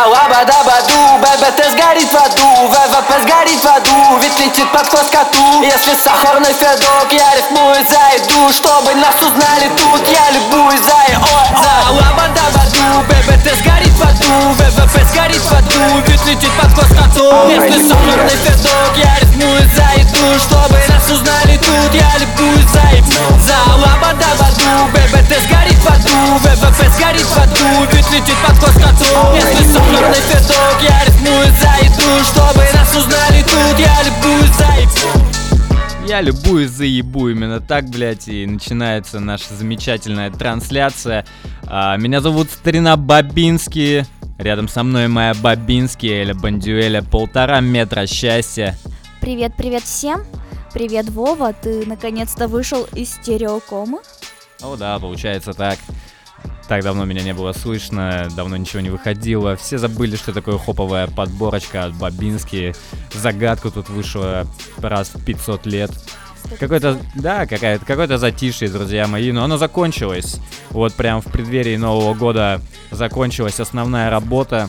За лаба-даба-ду, ББТ сгорит в аду ВВП сгорит в аду, ведь летит под коту Если сахарный федок, я рифмую за еду Чтобы нас узнали тут, я любуюсь за ой За лаба-даба-ду, ББТ сгорит в аду ВВП сгорит в аду, ведь летит под коту Если сахарный федок, я рифмую за еду Чтобы нас узнали тут, я любуюсь за еду За лаба-даба-ду, ББТ сгорит в аду ВВП сгорит в аду, ведь летит под хвост коту Если сахарный федок, я рифмую за еду Чтобы нас узнали тут, я любуюсь за еду Я любуюсь заебу, именно так, блядь, и начинается наша замечательная трансляция. А, меня зовут Старина Бабинский, рядом со мной моя Бабинский, Эля Бандюэля, полтора метра счастья. Привет, привет всем. Привет, Вова, ты наконец-то вышел из стереокомы? О да, получается так. Так давно меня не было слышно, давно ничего не выходило. Все забыли, что такое хоповая подборочка от Бабински. Загадку тут вышла раз в 500 лет. Какой-то, да, какая-то, какое-то затишье, друзья мои, но оно закончилось. Вот прям в преддверии Нового года закончилась основная работа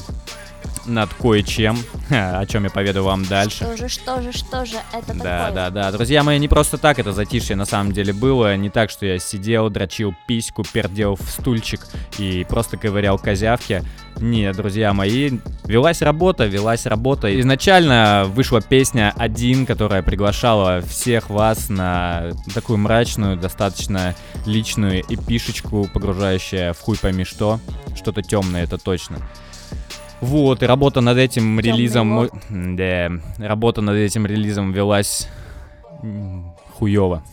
над кое-чем, о чем я поведу вам дальше. Что же, что же, что же это Да, такое? да, да. Друзья мои, не просто так это затишье на самом деле было. Не так, что я сидел, дрочил письку, пердел в стульчик и просто ковырял козявки. Нет, друзья мои, велась работа, велась работа. Изначально вышла песня «Один», которая приглашала всех вас на такую мрачную, достаточно личную эпишечку, погружающая в хуй пойми что. Что-то темное, это точно. Вот, и работа над этим Тёмный релизом... Да, работа над этим релизом велась хуёво.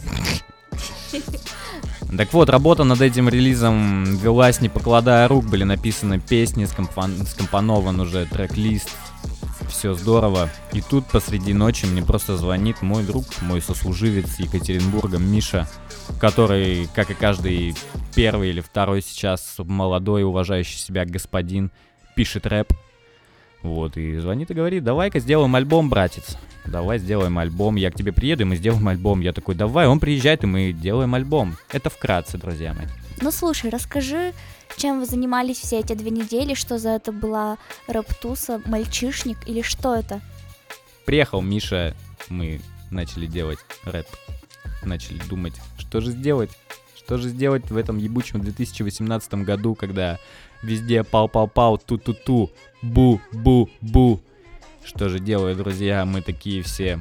Так вот, работа над этим релизом велась не покладая рук, были написаны песни, скомпон- скомпонован уже трек-лист, все здорово. И тут посреди ночи мне просто звонит мой друг, мой сослуживец Екатеринбурга, Миша, который, как и каждый первый или второй сейчас молодой, уважающий себя господин, пишет рэп. Вот, и звонит и говорит, давай-ка сделаем альбом, братец. Давай сделаем альбом, я к тебе приеду, и мы сделаем альбом. Я такой, давай, он приезжает, и мы делаем альбом. Это вкратце, друзья мои. Ну слушай, расскажи, чем вы занимались все эти две недели, что за это была рэптуса, мальчишник или что это? Приехал Миша, мы начали делать рэп. Начали думать, что же сделать? Что же сделать в этом ебучем 2018 году, когда везде пау-пау-пау, ту-ту-ту, бу-бу-бу. Что же делают, друзья? Мы такие все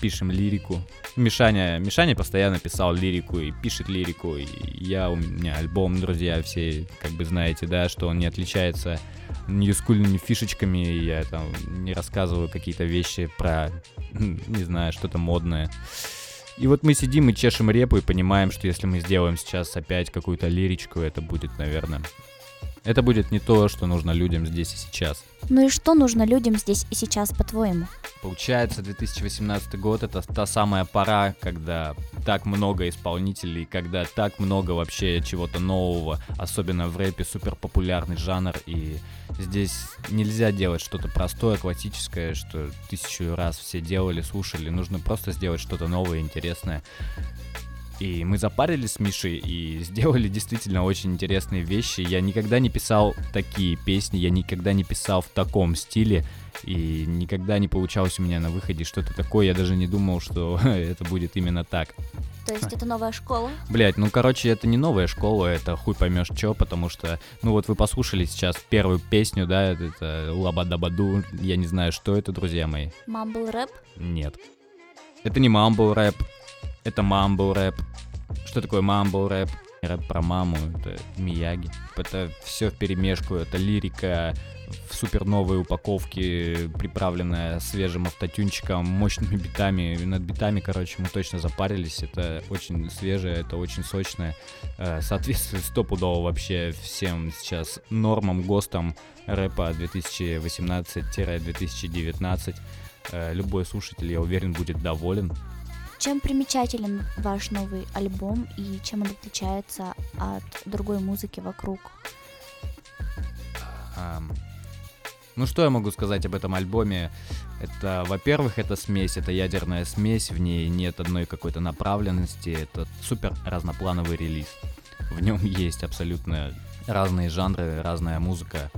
пишем лирику. Мишаня, Мишаня постоянно писал лирику и пишет лирику. И я, у меня альбом, друзья, все как бы знаете, да, что он не отличается ньюскульными фишечками. Я там не рассказываю какие-то вещи про, не знаю, что-то модное. И вот мы сидим и чешем репу и понимаем, что если мы сделаем сейчас опять какую-то лиричку, это будет, наверное... Это будет не то, что нужно людям здесь и сейчас. Ну и что нужно людям здесь и сейчас, по-твоему? Получается, 2018 год это та самая пора, когда так много исполнителей, когда так много вообще чего-то нового, особенно в рэпе супер популярный жанр, и здесь нельзя делать что-то простое, классическое, что тысячу раз все делали, слушали, нужно просто сделать что-то новое, интересное. И мы запарились с Мишей и сделали действительно очень интересные вещи. Я никогда не писал такие песни, я никогда не писал в таком стиле. И никогда не получалось у меня на выходе что-то такое. Я даже не думал, что это будет именно так. То есть это новая школа? Блять, ну короче, это не новая школа, это хуй поймешь чё, потому что, ну вот вы послушали сейчас первую песню, да, это Лабадабаду, я не знаю, что это, друзья мои. Мамбл рэп? Нет. Это не мамбл рэп, это мамбл рэп. Что такое мамбл рэп? Рэп про маму, это Мияги. Это все в перемешку, это лирика в супер новой упаковке, приправленная свежим автотюнчиком, мощными битами. Над битами, короче, мы точно запарились. Это очень свежее, это очень сочное. Э, Соответствует стопудово вообще всем сейчас нормам, ГОСТам рэпа 2018-2019. Э, Любой слушатель, я уверен, будет доволен. Чем примечателен ваш новый альбом и чем он отличается от другой музыки вокруг? Ну что я могу сказать об этом альбоме? Это, во-первых, это смесь, это ядерная смесь, в ней нет одной какой-то направленности, это супер разноплановый релиз. В нем есть абсолютно разные жанры, разная музыка.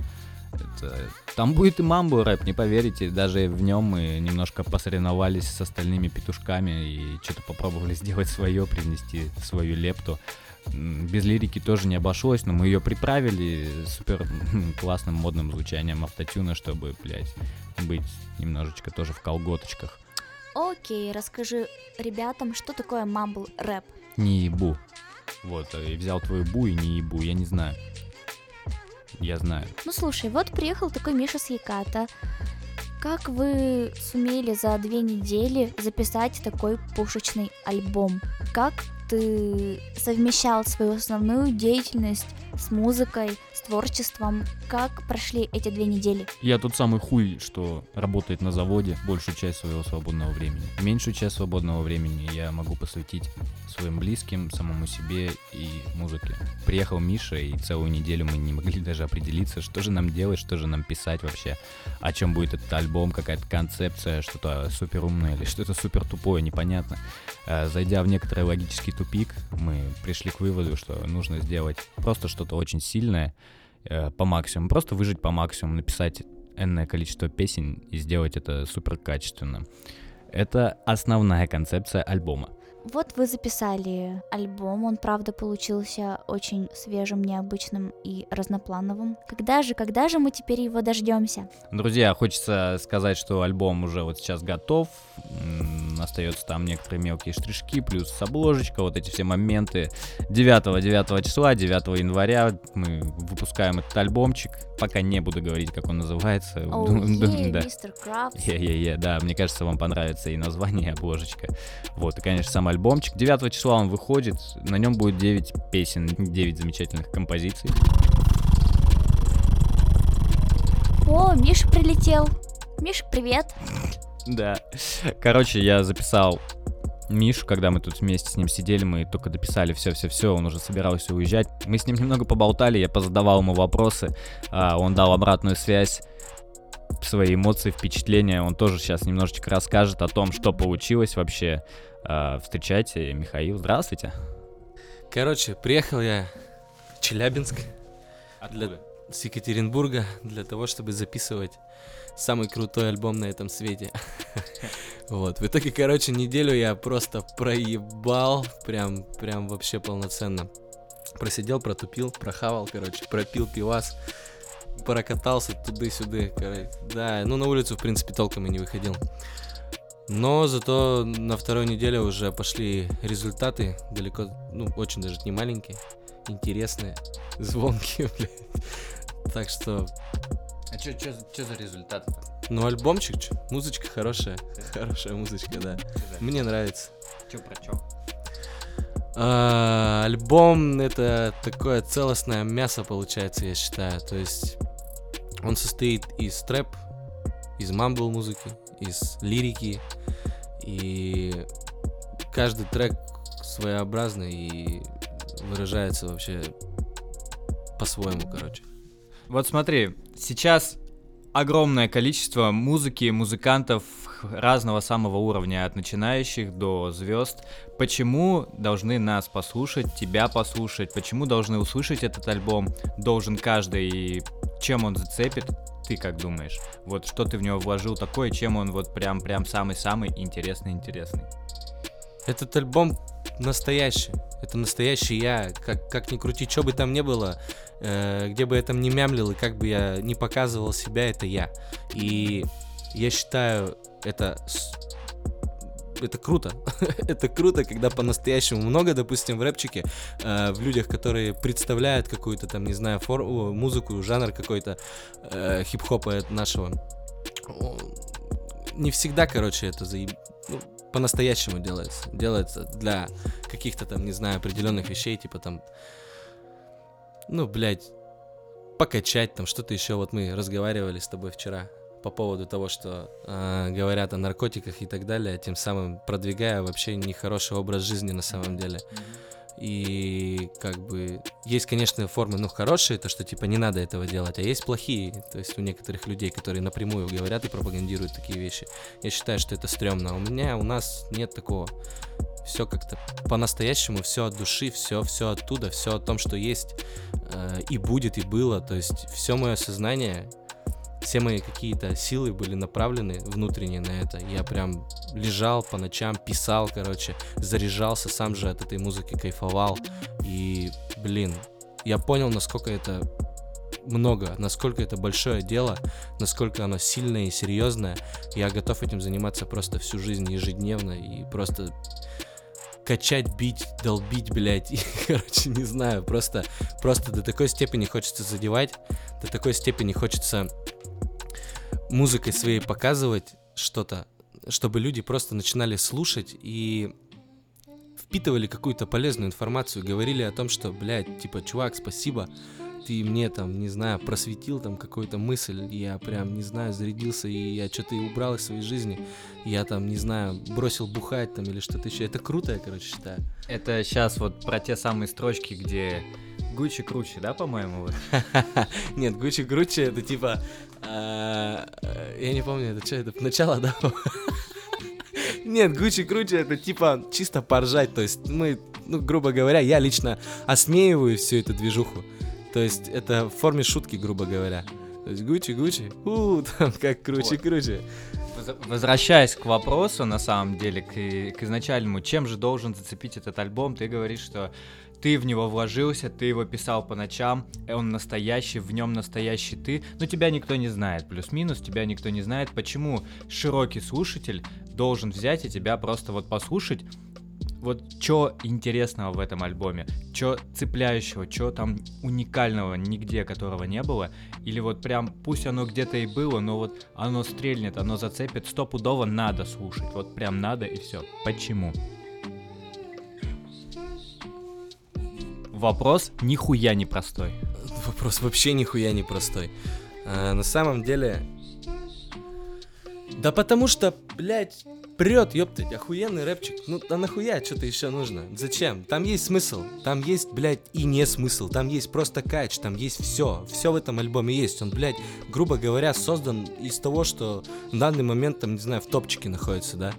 Это... Там будет и мамбо рэп, не поверите. Даже в нем мы немножко посоревновались с остальными петушками и что-то попробовали сделать свое, привнести свою лепту. Без лирики тоже не обошлось, но мы ее приправили супер классным модным звучанием автотюна, чтобы, блядь, быть немножечко тоже в колготочках. Окей, расскажи ребятам, что такое мамбл рэп. Не ебу. Вот, э, и взял твою бу и не ебу, я не знаю. Я знаю. Ну слушай, вот приехал такой Миша с Яката. Как вы сумели за две недели записать такой пушечный альбом? Как ты совмещал свою основную деятельность с музыкой, с творчеством. Как прошли эти две недели? Я тот самый хуй, что работает на заводе большую часть своего свободного времени. Меньшую часть свободного времени я могу посвятить своим близким, самому себе и музыке. Приехал Миша, и целую неделю мы не могли даже определиться, что же нам делать, что же нам писать вообще, о чем будет этот альбом, какая-то концепция, что-то супер умное или что-то супер тупое, непонятно. Э, зайдя в некоторый логический тупик, мы пришли к выводу, что нужно сделать просто что-то очень сильное э, по максимуму, просто выжить по максимуму, написать энное количество песен и сделать это супер качественно. Это основная концепция альбома. Вот вы записали альбом, он правда получился очень свежим, необычным и разноплановым. Когда же, когда же мы теперь его дождемся? Друзья, хочется сказать, что альбом уже вот сейчас готов. Остается там некоторые мелкие штришки, плюс обложечка, вот эти все моменты. 9 9 числа, 9 января мы выпускаем этот альбомчик. Пока не буду говорить, как он называется. Oh, yeah, да. Yeah, yeah, yeah, да, мне кажется, вам понравится и название, и обложечка. Вот, и, конечно, сам альбомчик. 9 числа он выходит, на нем будет 9 песен, 9 замечательных композиций. О, Миша прилетел. Миша, привет. Да. Короче, я записал Мишу, когда мы тут вместе с ним сидели, мы только дописали все-все-все, он уже собирался уезжать. Мы с ним немного поболтали, я позадавал ему вопросы, а, он дал обратную связь, свои эмоции, впечатления. Он тоже сейчас немножечко расскажет о том, что получилось вообще. А, встречайте, Михаил, здравствуйте. Короче, приехал я в Челябинск. Для, с Екатеринбурга для того, чтобы записывать самый крутой альбом на этом свете. Вот, в итоге, короче, неделю я просто проебал, прям, прям вообще полноценно. Просидел, протупил, прохавал, короче, пропил пивас, прокатался туда-сюда, короче. Да, ну на улицу, в принципе, толком и не выходил. Но зато на второй неделе уже пошли результаты, далеко, ну, очень даже не маленькие, интересные, звонкие, блядь. Так что а что за результат? Ну, альбомчик, чё? музычка хорошая. Хорошая музычка, да. Мне нравится. Чё про чё? А, альбом это такое целостное мясо получается, я считаю. То есть он состоит из трэп, из мамбл музыки, из лирики. И каждый трек своеобразный и выражается вообще по-своему, короче. Вот смотри, сейчас огромное количество музыки, музыкантов разного самого уровня, от начинающих до звезд. Почему должны нас послушать, тебя послушать? Почему должны услышать этот альбом? Должен каждый, и чем он зацепит? Ты как думаешь? Вот что ты в него вложил такое, чем он вот прям-прям самый-самый интересный-интересный? Этот альбом настоящий. Это настоящий я. Как, как ни крути, что бы там ни было, э, где бы я там не мямлил, и как бы я не показывал себя, это я. И я считаю, это это круто. это круто, когда по-настоящему много, допустим, в рэпчике, э, в людях, которые представляют какую-то там, не знаю, форму, музыку, жанр какой-то э, хип-хопа нашего. Не всегда, короче, это заеб... ну, по-настоящему делается. Делается для каких-то там, не знаю, определенных вещей, типа там, ну, блядь, покачать там, что-то еще. Вот мы разговаривали с тобой вчера по поводу того, что э, говорят о наркотиках и так далее, тем самым продвигая вообще нехороший образ жизни на самом деле. И как бы есть, конечно, формы, ну, хорошие, то, что типа не надо этого делать, а есть плохие, то есть у некоторых людей, которые напрямую говорят и пропагандируют такие вещи. Я считаю, что это стрёмно. У меня, у нас нет такого. Все как-то по-настоящему, все от души, все, все оттуда, все о том, что есть э, и будет, и было. То есть все мое сознание все мои какие-то силы были направлены внутренне на это. Я прям лежал по ночам, писал, короче, заряжался, сам же от этой музыки кайфовал. И, блин, я понял, насколько это много, насколько это большое дело, насколько оно сильное и серьезное. Я готов этим заниматься просто всю жизнь, ежедневно, и просто качать, бить, долбить, блядь, и, короче, не знаю, просто, просто до такой степени хочется задевать, до такой степени хочется музыкой своей показывать что-то, чтобы люди просто начинали слушать и впитывали какую-то полезную информацию, говорили о том, что, блядь, типа, чувак, спасибо, ты мне там, не знаю, просветил там какую-то мысль, я прям, не знаю, зарядился, и я что-то и убрал из своей жизни, я там, не знаю, бросил бухать там или что-то еще. Это круто, я, короче, считаю. Это сейчас вот про те самые строчки, где Гуччи круче, да, по-моему? Вот? Нет, Гуччи круче, это типа, а, я не помню, это что, это начало, да? Нет, Гуччи круче, это типа чисто поржать, то есть мы, ну, грубо говоря, я лично осмеиваю всю эту движуху. То есть это в форме шутки, грубо говоря. То есть Гуччи, Гуччи, у, там как круче, круче. Возвращаясь к вопросу, на самом деле, к, к изначальному, чем же должен зацепить этот альбом, ты говоришь, что ты в него вложился, ты его писал по ночам, он настоящий, в нем настоящий ты, но тебя никто не знает, плюс-минус, тебя никто не знает, почему широкий слушатель должен взять и тебя просто вот послушать, вот что интересного в этом альбоме, что цепляющего, что там уникального нигде, которого не было, или вот прям пусть оно где-то и было, но вот оно стрельнет, оно зацепит, стопудово надо слушать, вот прям надо и все. Почему? Вопрос нихуя не простой. Вопрос вообще нихуя не простой. А, на самом деле... Да потому что, блядь, прет, ёптать, охуенный рэпчик. Ну, а нахуя что-то еще нужно? Зачем? Там есть смысл. Там есть, блядь, и не смысл. Там есть просто кач, там есть все. Все в этом альбоме есть. Он, блядь, грубо говоря, создан из того, что в данный момент, там, не знаю, в топчике находится, да?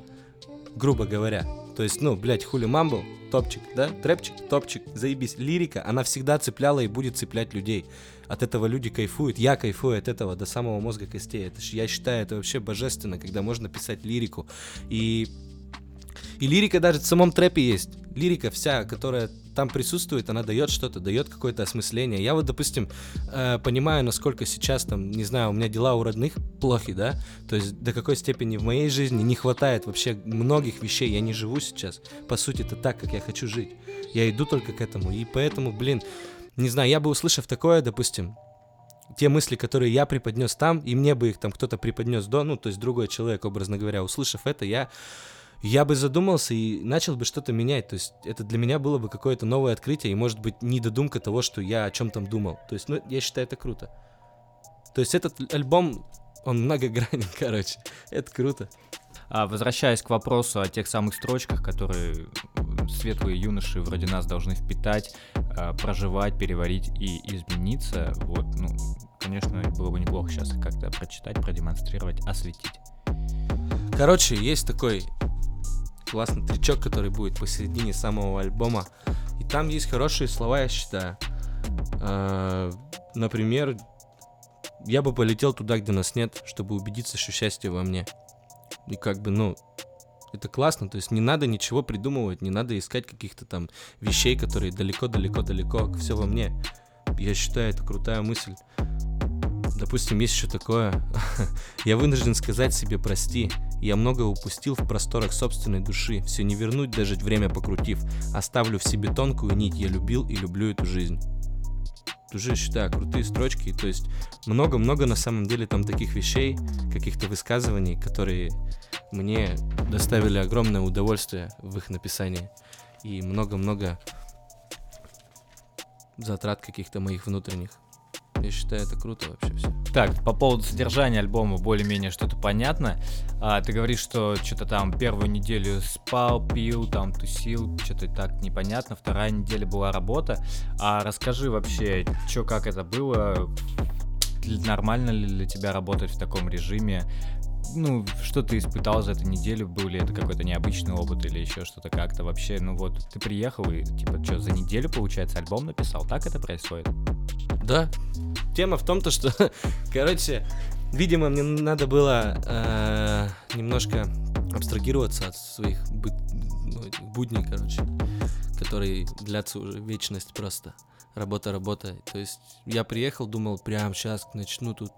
Грубо говоря. То есть, ну, блядь, хули мамбл, топчик, да? Трэпчик, топчик, заебись. Лирика, она всегда цепляла и будет цеплять людей от этого люди кайфуют, я кайфую от этого до самого мозга костей. Это, я считаю, это вообще божественно, когда можно писать лирику. И, и лирика даже в самом трэпе есть. Лирика вся, которая там присутствует, она дает что-то, дает какое-то осмысление. Я вот, допустим, э, понимаю, насколько сейчас там, не знаю, у меня дела у родных плохи, да, то есть до какой степени в моей жизни не хватает вообще многих вещей, я не живу сейчас, по сути, это так, как я хочу жить. Я иду только к этому, и поэтому, блин, не знаю, я бы услышав такое, допустим, те мысли, которые я преподнес там, и мне бы их там кто-то преподнес до, ну, то есть другой человек, образно говоря, услышав это, я, я бы задумался и начал бы что-то менять. То есть это для меня было бы какое-то новое открытие, и, может быть, не додумка того, что я о чем там думал. То есть, ну, я считаю, это круто. То есть этот альбом, он многогранен, короче. Это круто. А, возвращаясь к вопросу о тех самых строчках, которые светлые юноши вроде нас должны впитать, а, проживать, переварить и измениться, вот, ну, конечно, было бы неплохо сейчас как-то прочитать, продемонстрировать, осветить. Короче, есть такой классный тречок, который будет посередине самого альбома, и там есть хорошие слова, я считаю. А, например, я бы полетел туда, где нас нет, чтобы убедиться, что счастье во мне. И как бы, ну, это классно, то есть не надо ничего придумывать, не надо искать каких-то там вещей, которые далеко-далеко-далеко, все во мне. Я считаю, это крутая мысль. Допустим, есть еще такое. я вынужден сказать себе прости. Я много упустил в просторах собственной души. Все не вернуть, даже время покрутив. Оставлю в себе тонкую нить. Я любил и люблю эту жизнь уже считаю крутые строчки, то есть много-много на самом деле там таких вещей, каких-то высказываний, которые мне доставили огромное удовольствие в их написании и много-много затрат каких-то моих внутренних. Я считаю, это круто вообще все. Так, по поводу содержания альбома более-менее что-то понятно. А, ты говоришь, что что-то там первую неделю спал, пил, там тусил, что-то так непонятно. Вторая неделя была работа. А расскажи вообще, что как это было? Нормально ли для тебя работать в таком режиме? ну, что ты испытал за эту неделю? Был ли это какой-то необычный опыт или еще что-то как-то вообще? Ну вот, ты приехал и, типа, что, за неделю, получается, альбом написал? Так это происходит? Да. Тема в том-то, что, короче, видимо, мне надо было э, немножко абстрагироваться от своих быт- ну, будней, короче, которые длятся уже вечность просто. Работа, работа. То есть я приехал, думал, прям сейчас начну тут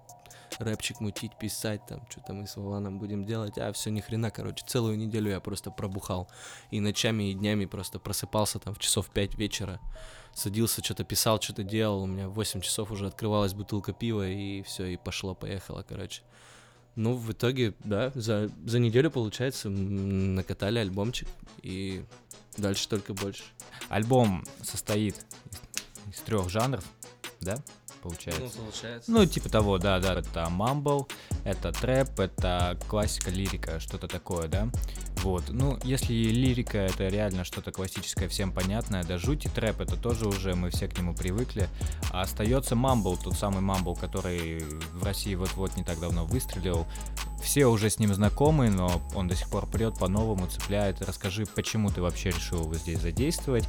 рэпчик мутить, писать, там, что-то мы с Вованом будем делать, а все ни хрена, короче, целую неделю я просто пробухал. И ночами, и днями просто просыпался там в часов 5 вечера, садился, что-то писал, что-то делал, у меня в 8 часов уже открывалась бутылка пива, и все, и пошло-поехало, короче. Ну, в итоге, да, за, за неделю, получается, накатали альбомчик, и дальше только больше. Альбом состоит из, из трех жанров, да, получается? получается. Ну, типа того, да, да. Это мамбл, это трэп, это классика, лирика, что-то такое, да. Вот. Ну, если лирика это реально что-то классическое, всем понятное, да жути трэп это тоже уже мы все к нему привыкли. А остается мамбл, тот самый мамбл, который в России вот-вот не так давно выстрелил. Все уже с ним знакомы, но он до сих пор прет по-новому, цепляет. Расскажи, почему ты вообще решил его здесь задействовать,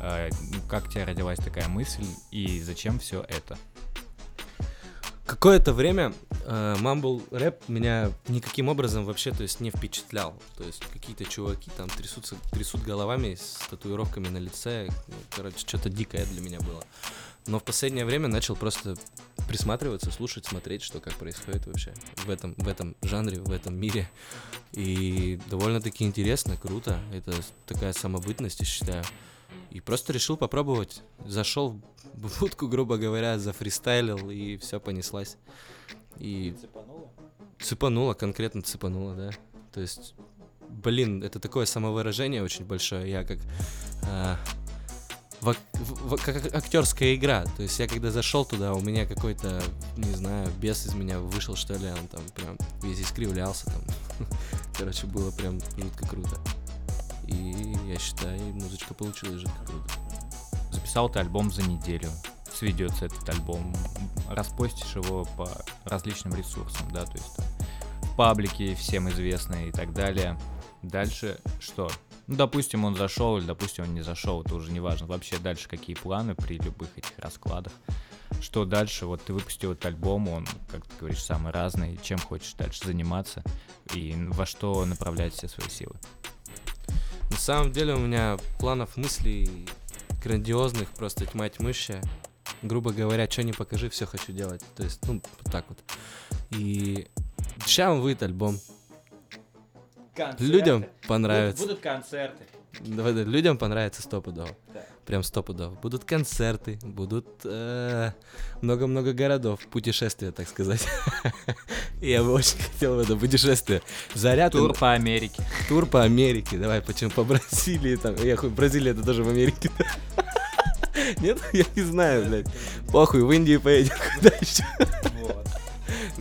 э, как у тебя родилась такая мысль и зачем все это? Какое-то время э, мамбл рэп меня никаким образом вообще, то есть, не впечатлял. То есть какие-то чуваки там трясутся, трясут головами с татуировками на лице. Ну, короче, что-то дикое для меня было. Но в последнее время начал просто присматриваться, слушать, смотреть, что как происходит вообще в этом, в этом жанре, в этом мире. И довольно-таки интересно, круто. Это такая самобытность, я считаю. И просто решил попробовать. Зашел будку, грубо говоря, зафристайлил, и все понеслась. И цепануло, конкретно цепануло, да. То есть, блин, это такое самовыражение очень большое. Я как... ак- в- в- как актерская игра. То есть я когда зашел туда, у меня какой-то, не знаю, бес из меня вышел, что ли, он там прям весь искривлялся там. Короче, было прям жутко круто. И я считаю, музычка получилась жутко круто. Записал ты альбом за неделю. Сведется этот альбом. Распостишь его по различным ресурсам, да, то есть паблике всем известные и так далее. Дальше что? Ну, допустим, он зашел или, допустим, он не зашел, это уже не важно. Вообще дальше какие планы при любых этих раскладах. Что дальше? Вот ты выпустил этот альбом, он, как ты говоришь, самый разный. Чем хочешь дальше заниматься и во что направлять все свои силы? На самом деле у меня планов, мыслей грандиозных, просто тьма тьмущая. Грубо говоря, что не покажи, все хочу делать. То есть, ну, вот так вот. И сейчас выйдет альбом. Людям понравится. концерты. Давай, да, людям понравится стопудово. Да. Прям стопудово. Будут концерты, будут э, много-много городов, путешествия, так сказать. Я бы очень хотел в это путешествие. Заряд Тур по Америке. Тур по Америке, давай, почему по Бразилии там, я хуй, Бразилия это тоже в Америке. Нет, я не знаю, блядь. Похуй, в Индию поедем, куда еще? Ну,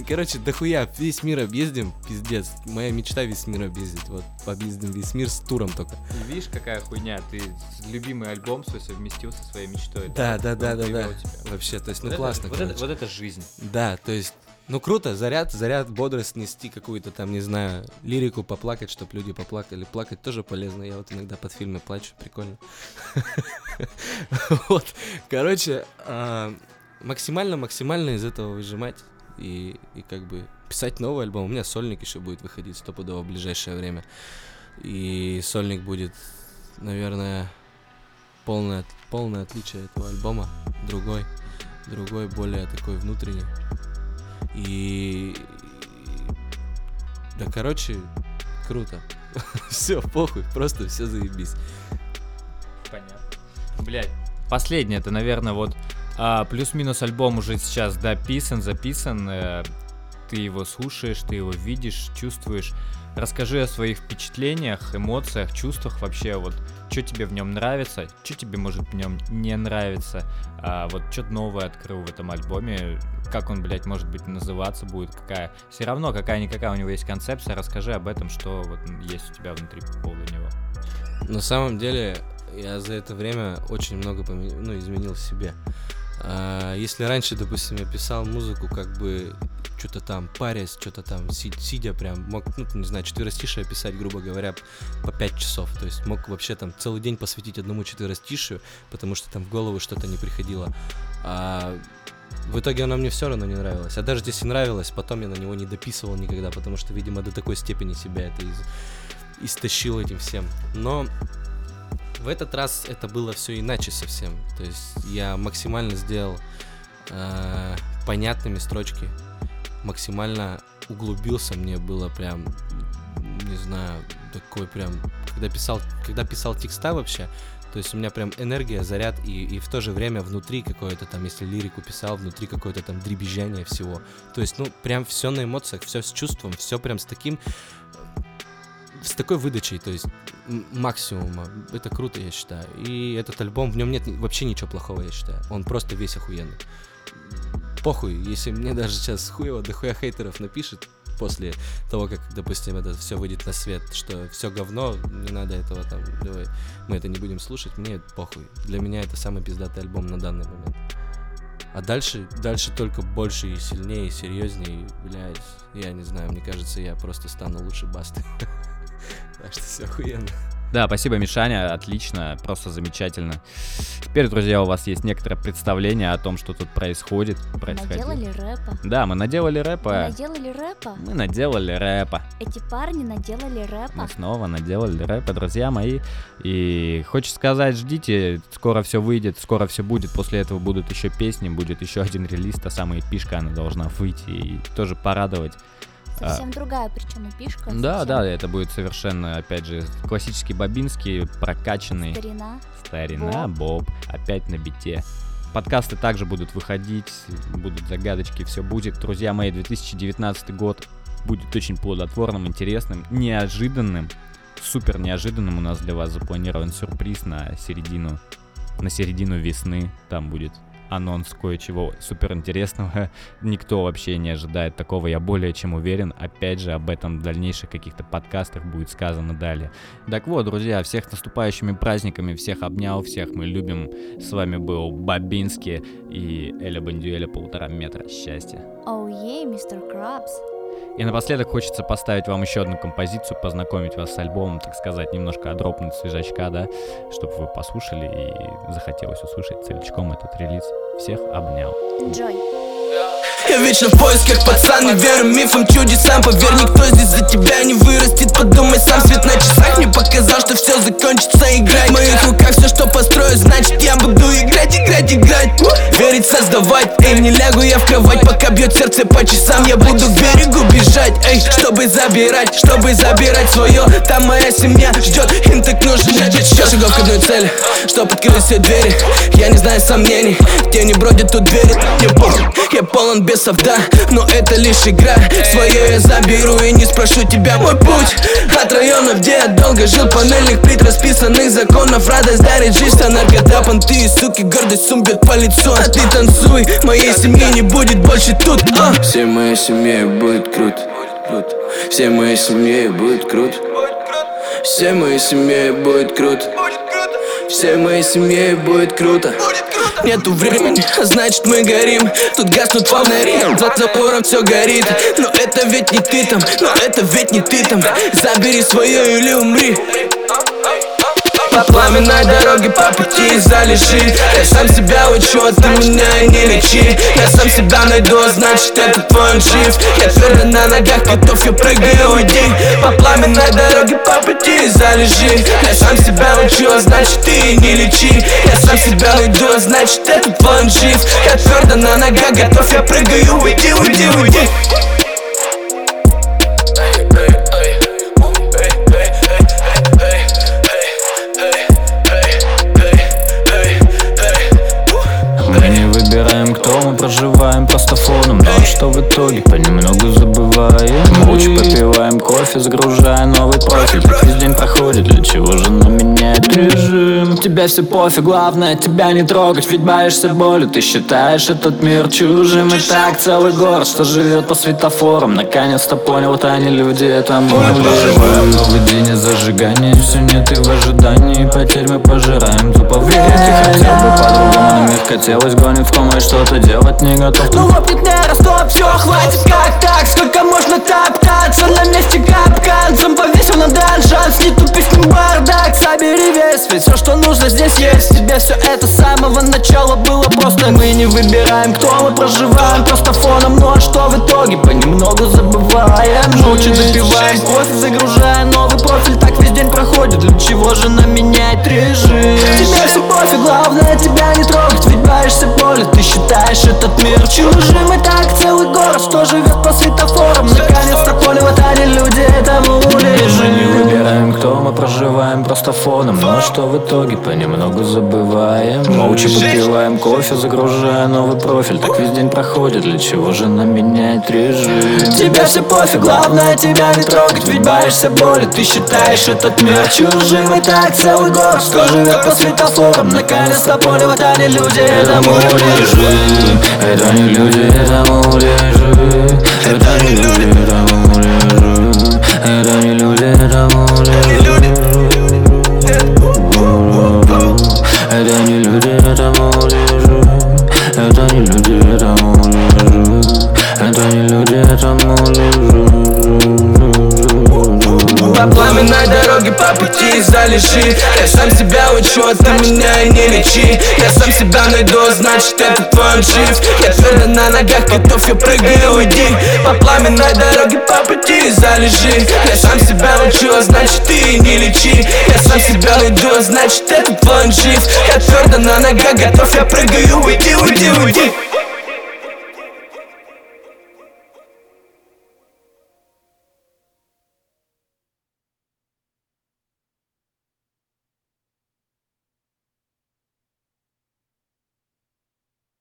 Короче, дохуя, весь мир объездим, пиздец. Моя мечта весь мир объездить, вот, объездим весь мир с туром только. И видишь, какая хуйня, ты любимый альбом свой совместил со своей мечтой. Да, да, да, да, да. Вообще, то есть, ну классно, вот, это, короче. вот это жизнь. Да, то есть, ну круто, заряд, заряд, бодрость нести какую-то там, не знаю, лирику поплакать, чтобы люди поплакали. Плакать тоже полезно, я вот иногда под фильмы плачу, прикольно. Вот, короче, а, максимально-максимально из этого выжимать и, и как бы писать новый альбом. У меня сольник еще будет выходить стопудово в ближайшее время. И сольник будет, наверное, полное, полное отличие этого альбома. Другой, другой, более такой внутренний. И... Да, короче, круто. Все, похуй, просто все заебись. Понятно. Блять. Последнее, это, наверное, вот а, плюс-минус альбом уже сейчас дописан, записан. э, ты его слушаешь, ты его видишь, чувствуешь. Расскажи о своих впечатлениях, эмоциях, чувствах вообще. Вот что тебе в нем нравится, что тебе может в нем не нравится. А, вот что-то новое открыл в этом альбоме. Как он, блядь, может быть, называться будет, какая. Все равно, какая-никакая у него есть концепция. Расскажи об этом, что вот есть у тебя внутри по поводу него. На самом деле, я за это время очень много поме- ну, изменил себе. А, если раньше, допустим, я писал музыку, как бы что-то там парясь, что-то там си- сидя прям, мог, ну, не знаю, четверостишие писать, грубо говоря, по 5 часов. То есть мог вообще там целый день посвятить одному четверостишию, потому что там в голову что-то не приходило. А В итоге оно мне все равно не нравилось. А даже если нравилось, потом я на него не дописывал никогда, потому что, видимо, до такой степени себя это из... истощил этим всем. Но в этот раз это было все иначе совсем. То есть я максимально сделал э, понятными строчки, максимально углубился, мне было прям, не знаю, такой прям, когда писал, когда писал текста вообще, то есть у меня прям энергия, заряд, и, и в то же время внутри какое-то там, если лирику писал, внутри какое-то там дребезжание всего. То есть, ну, прям все на эмоциях, все с чувством, все прям с таким, с такой выдачей, то есть максимума. Это круто, я считаю. И этот альбом, в нем нет вообще ничего плохого, я считаю. Он просто весь охуенный. Похуй, если мне даже сейчас хуево дохуя хейтеров напишет после того, как, допустим, это все выйдет на свет, что все говно, не надо этого там, давай, мы это не будем слушать, мне похуй. Для меня это самый пиздатый альбом на данный момент. А дальше, дальше только больше и сильнее, и серьезнее, и, блядь, я не знаю, мне кажется, я просто стану лучше басты. Так что все охуенно. Да, спасибо, Мишаня, отлично, просто замечательно. Теперь, друзья, у вас есть некоторое представление о том, что тут происходит. происходило. Наделали рэпа. Да, мы наделали Мы рэпа. наделали рэпа. Мы наделали рэпа. Эти парни наделали рэпа. Мы снова наделали рэпа, друзья мои. И хочется сказать, ждите, скоро все выйдет, скоро все будет. После этого будут еще песни, будет еще один релиз, та самая пишка, она должна выйти и тоже порадовать. Совсем другая, причем пишка. А. Да, да, это будет совершенно, опять же, классический бобинский, прокачанный. Старина. Старина Боб. Опять на бите. Подкасты также будут выходить, будут загадочки, все будет. Друзья мои, 2019 год будет очень плодотворным, интересным, неожиданным. Супер неожиданным у нас для вас запланирован сюрприз на середину, на середину весны. Там будет анонс кое-чего супер интересного. Никто вообще не ожидает такого, я более чем уверен. Опять же, об этом в дальнейших каких-то подкастах будет сказано далее. Так вот, друзья, всех наступающими праздниками, всех обнял, всех мы любим. С вами был Бабинский и Эля Бандюэля полтора метра счастья. Оу ей, мистер Крабс. И напоследок хочется поставить вам еще одну композицию, познакомить вас с альбомом, так сказать, немножко одропнуть свежачка, да, чтобы вы послушали и захотелось услышать целиком этот релиз. Всех обнял. Джой. Я вечно в поисках, пацан, не верю мифам, чудесам. Поверь, никто здесь за тебя не вырастет. Подумай сам, свет на часах мне показал, что все закончится Играть. В моих руках все, что построю, значит я буду играть, играть, играть. Верить, создавать, эй, не лягу я в кровать Пока бьет сердце по часам, я буду к берегу бежать Эй, чтобы забирать, чтобы забирать свое Там моя семья ждет, им так нужен этот счет Шагов к одной цели, чтоб открылись все двери. Я не знаю сомнений, тени бродят тут двери. Мне похуй, я полон бесов, да, но это лишь игра. Свое я заберу и не спрошу тебя мой путь. От района, где я долго жил, панельных плит расписанных законов. Радость дарит жизнь, а наркота, понты и суки Гордость сум бьет по лицу, а ты танцуй Моей семьи не будет больше тут, а. Всей моей семье будет круто, Всей моей семье будет круто Всей моей семье будет круто Всей моей семье будет круто Нету времени, значит мы горим. Тут гаснут фонари, за забором все горит. Но это ведь не ты там, но это ведь не ты там. Забери свое или умри по пламенной дороге по пути залежи. Я сам себя учу, а ты меня и не лечи. Я сам себя найду, значит это твой он жив Я твердо на ногах, готов, я прыгаю, уйди По пламенной дороге по пути залежи. Я сам себя учу, а значит ты не лечи. Я сам себя найду, а значит это твой он жив Я твердо на ногах, готов, я прыгаю, уйди, уйди, уйди Мы не выбираем, кто мы проживаем просто фоном. Но что в итоге? Понемногу забываем. Молча попиваем кофе, загружая новый профиль. Так весь день проходит, для чего же нам менять режим? Тебе все пофиг, главное тебя не трогать. Ведь боишься боли, ты считаешь этот мир чужим. И так целый город, что живет по светофорам. Наконец-то понял, вот они люди, это мы. Проживаем новый день и зажигание Все нет и в ожидании. Потерь мы пожираем Тупо ты хотел бы по-другому, но мир хотелось Гонит в ком и что-то делать не готов. Ну лопнет нейро, стоп, все, хватит, как так? Сколько можно топтаться на месте капкан? Сам повесил на дан шанс, не тупись, не бардак. Забери весь Ведь все, что нужно здесь есть. Тебе все это с самого начала было просто. Мы не выбираем, кто мы проживаем Просто фоном, ну а что в итоге? Понемногу забываем. Молча допиваем кофе, загружая новый профиль Так весь день проходит, для чего же нам менять режим? Тебе все пофиг, главное тебя не трогать. Ведь боишься боли, ты считаешь этот мир чужим. И так целый город, что живет по светофорам. Наконец-то поле вот они люди этому не лежим выбираем, кто мы проживаем просто фоном. Но что в итоге понемногу забываем. Молча попиваем кофе, загружая новый профиль. Так весь день проходит, для чего же нам менять режим? Тебе все пофиг, главное тебя не трогать Ведь боишься боли, ты считаешь этот мир чужим И так целый город, что живет по светофорам. Наконец-то поле вот они люди этому лежим. Это не люди, это муляжи Это не люди, это это не люди, это муляжи Это не люди, это муляжи Это не люди, это муляжи По пламенной по пути залежи. Я сам себя учу, а ты меня и не лечи сам себя найду, значит это твой жив Я твердо на ногах, готов, я прыгаю, уйди. По пламенной дороге по пути залежи. Я сам себя учу, а значит ты не лечи. Я сам себя найду, а значит это твой жив Я твердо на ногах, готов, я прыгаю, уйди, уйди, уйди